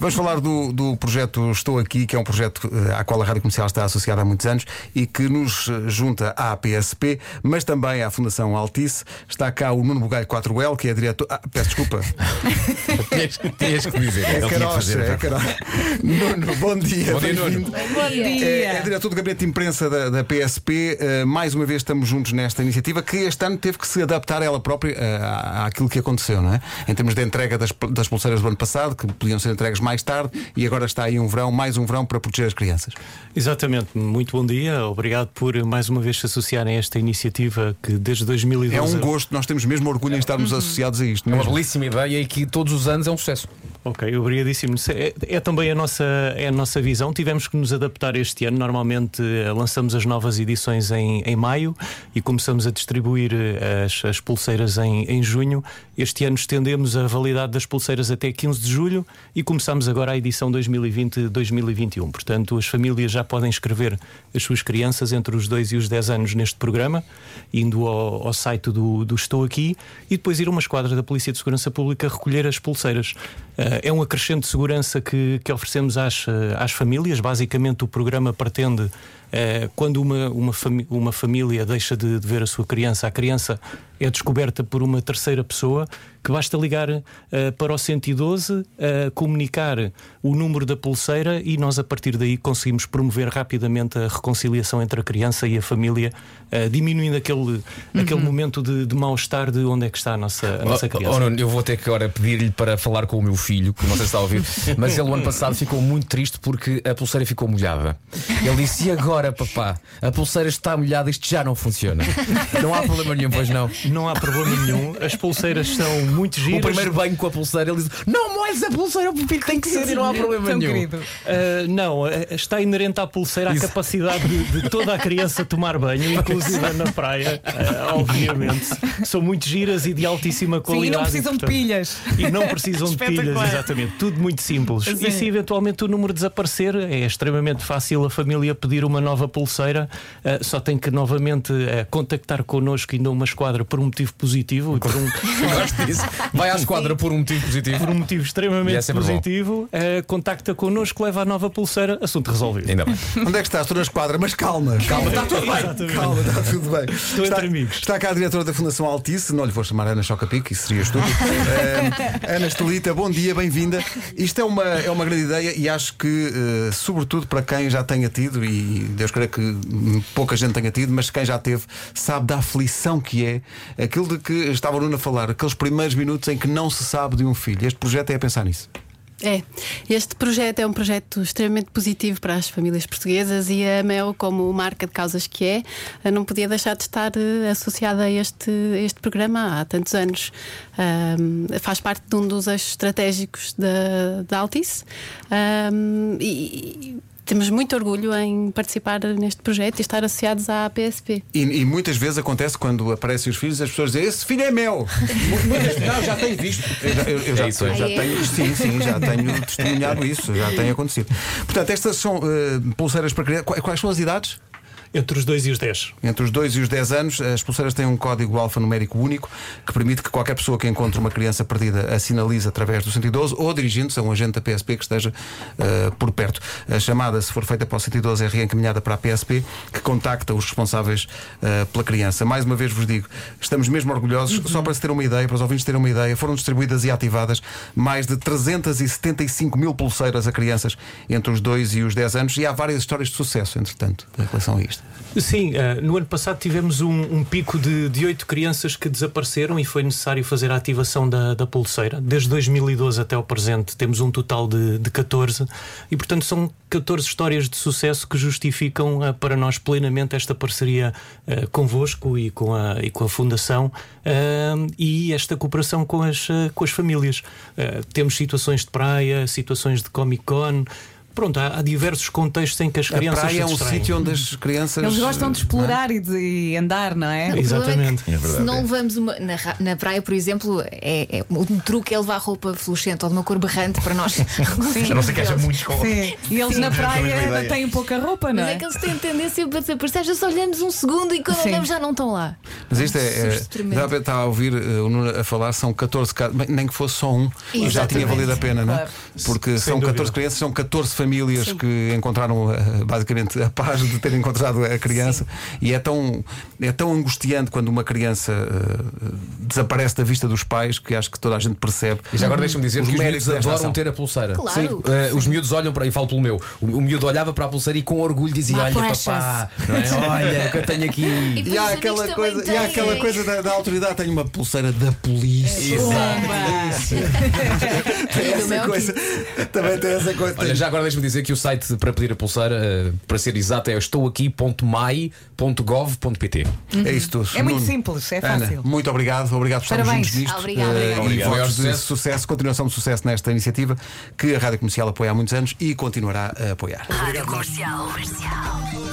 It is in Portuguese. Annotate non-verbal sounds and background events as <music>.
Vamos falar do, do projeto Estou Aqui, que é um projeto uh, à qual a Rádio Comercial está associada há muitos anos e que nos eh, junta à PSP, mas também à Fundação Altice. Está cá o Nuno Bugalho 4L, que é diretor. Ah, peço desculpa. <laughs> Tinhas que dizer. É carocha, é carocha. Nuno, bom dia. Bom dia, bem-vindo. Bom É, dia. é diretor do Gabinete de Imprensa da, da PSP. Uh, mais uma vez estamos juntos nesta iniciativa que este ano teve que se adaptar ela própria uh, à- àquilo que aconteceu, não é? Em termos de entrega das, das pulseiras do ano passado, que podiam ser entregues mais tarde, e agora está aí um verão, mais um verão para proteger as crianças. Exatamente, muito bom dia. Obrigado por mais uma vez se associarem a esta iniciativa que desde 2012 É um gosto, nós temos mesmo orgulho em estarmos associados a isto. É uma mesmo. belíssima ideia e que todos os anos é um sucesso. Ok, obrigadíssimo. É, é também a nossa, é a nossa visão. Tivemos que nos adaptar este ano. Normalmente eh, lançamos as novas edições em, em maio e começamos a distribuir eh, as, as pulseiras em, em junho. Este ano estendemos a validade das pulseiras até 15 de julho e começamos agora a edição 2020-2021. Portanto, as famílias já podem inscrever as suas crianças entre os 2 e os 10 anos neste programa, indo ao, ao site do, do Estou Aqui e depois ir a uma esquadra da Polícia de Segurança Pública recolher as pulseiras. Eh, é um acrescente de segurança que, que oferecemos às, eh, às famílias. Basicamente, o programa pretende. Eh, quando uma, uma, uma família deixa de, de ver a sua criança, a criança é descoberta por uma terceira pessoa que basta ligar eh, para o 112, eh, comunicar o número da pulseira e nós, a partir daí, conseguimos promover rapidamente a reconciliação entre a criança e a família, eh, diminuindo aquele, aquele momento de, de mal-estar de onde é que está a nossa, a nossa Oh, criança. oh, Nuno, eu vou ter que agora pedir-lhe para falar com o meu filho, que não sei se está a ouvir, <laughs> mas ele o ano passado ficou muito triste porque a pulseira ficou molhada. Ele disse: E agora, papá? A pulseira está molhada, isto já não funciona. <laughs> Não há problema nenhum, pois não. Não há problema nenhum. As pulseiras são muito giras. O primeiro banho com a pulseira, ele disse: Não molhes a pulseira, o filho tem que ser e não há problema Tão nenhum. querido. Ah, não, ah, está inerente à pulseira a Isso. capacidade de, de toda a criança tomar banho, <laughs> inclusive na praia, ah, obviamente. São muito giras e de altíssima Sim, e qualidade. não precisam de portanto- pilhas. E não precisam de <laughs> pilhas, exatamente. Tudo muito simples. Sim. E se eventualmente o número desaparecer, é extremamente fácil a família pedir uma nova pulseira. Ah, só tem que novamente contactar connosco ainda uma esquadra por um motivo positivo e por um. <laughs> Vai à esquadra por um motivo positivo. por um motivo é extremamente bom. positivo. ah, contacta connosco, leva a nova pulseira, assunto resolvido. Ainda bem. Onde é que estás? Estou na esquadra, mas calma, calma, está tudo bem. Calma, está tudo bem. Estou está, entre amigos. Está cá a diretora da Fundação Altice, não lhe vou chamar Ana Chocapic, isso seria estúpido. Eh, Ana Estelita, bom dia, bem-vinda. Isto é uma, é uma grande ideia e acho que, eh, sobretudo para quem já tenha tido, e Deus queira que pouca gente tenha tido, mas quem já teve, sabe da aflição que é aquilo de que estava o Nuno a falar, aqueles primeiros minutos em que não se sabe de um filho. Este projeto é a pensar nisso. É, este projeto é um projeto extremamente positivo para as famílias portuguesas e a Mel, como marca de causas que é, não podia deixar de estar eh, associada a este, este programa há tantos anos. Ahm, faz parte de um dos eixos estratégicos da, Altice e, e temos muito orgulho em participar neste projeto e estar associados à PSP. E, e muitas vezes acontece quando aparecem os filhos, as pessoas dizem: Esse filho é meu. Muitas- não, já tenho visto. Eu, já- eu- eu já, É isso, eu já é. tenho, sim, sim, já tenho testemunhado isso, já tem acontecido. Portanto, estas são eh, pulseiras para crianças. Quais, quais são as idades? Entre os 2 e os 10. Entre os 2 e os 10 anos, as pulseiras têm um código alfanumérico único que permite que qualquer pessoa que encontre uma criança perdida a sinalize através do 112 ou dirigindo-se a um agente da PSP que esteja eh, por perto. A chamada, se for feita para o 112, é reencaminhada para a PSP que contacta os responsáveis eh, pela criança. Mais uma vez vos digo, estamos mesmo orgulhosos, só para se ter uma ideia, para os ouvintes terem uma ideia, foram distribuídas e ativadas mais de 375 mil pulseiras a crianças entre os 2 e os 10 anos e há várias histórias de sucesso, entretanto, em relação a isto. Sim, eh, no ano passado tivemos um, um pico de, de 8 crianças que desapareceram e foi necessário fazer a ativação da, da pulseira. Desde 2012 até o presente temos um total de, de 14 e, portanto, são 14 histórias de sucesso que justificam eh, para nós plenamente esta parceria eh, convosco e com a, e com a Fundação e esta cooperação com as, com as famílias. Temos situações de praia, situações de Comic Con pronto, há, há diversos contextos em que as A crianças praia é se um sítio onde as crianças. Eles gostam de não é? explorar e de andar, não é? O problema Exatamente. É que É verdade, se não é. levamos uma. Na, na praia, por exemplo, é, é- um truque é levar roupa fluorescente ou de uma cor berrante para nós. <laughs> A não ser que haja muitos com. Sim. E eles na Sim. praia Mesma ideia. têm pouca roupa, não Mas é? é que eles têm tendência para desaparecer. Já só olhamos um segundo e quando Sim. olhamos já não estão lá. Mas isto é. é está a ouvir eh, o Nuno a falar, são 14 casos, bem, nem que fosse só um, e já tinha Exatamente. valido a pena, não é? Claro. Porque são dúvida. 14 crianças, são 14 famílias que encontraram eh, basicamente a paz de terem encontrado a criança. E é tão, é tão angustiante quando uma criança eh, desaparece da vista dos pais que acho que toda a gente percebe. E já agora deixa-me dizer Os que os miúdos adoram ação. ter a pulseira. Claro. Sim. Eh, os miúdos olham para e falo pelo meu. O, o miúdo olhava para a pulseira e com orgulho dizia: My Olha, precious." papá, é? olha o que eu tenho aqui. E há Os aquela coisa, e há aquela coisa da, da autoridade, tenho uma pulseira da polícia. Tem <laughs> do <laughs> essa coisa, <laughs> também tem essa coisa. Olha, já agora deixa-me dizer que o site para pedir a pulseira, eh, para ser exato, é estouaqui.mai.gov.pt. É isso tudo. É muito simples, é Ana, fácil. muito obrigado, obrigado por estarmos Parabéns. juntos nisto. Eh, obrigado. E Obrigado. de Maior sucesso. continuação de sucesso nesta iniciativa que a Rádio Comercial apoia há muitos anos e continuará a apoiar. Rádio Comercial. Comercial.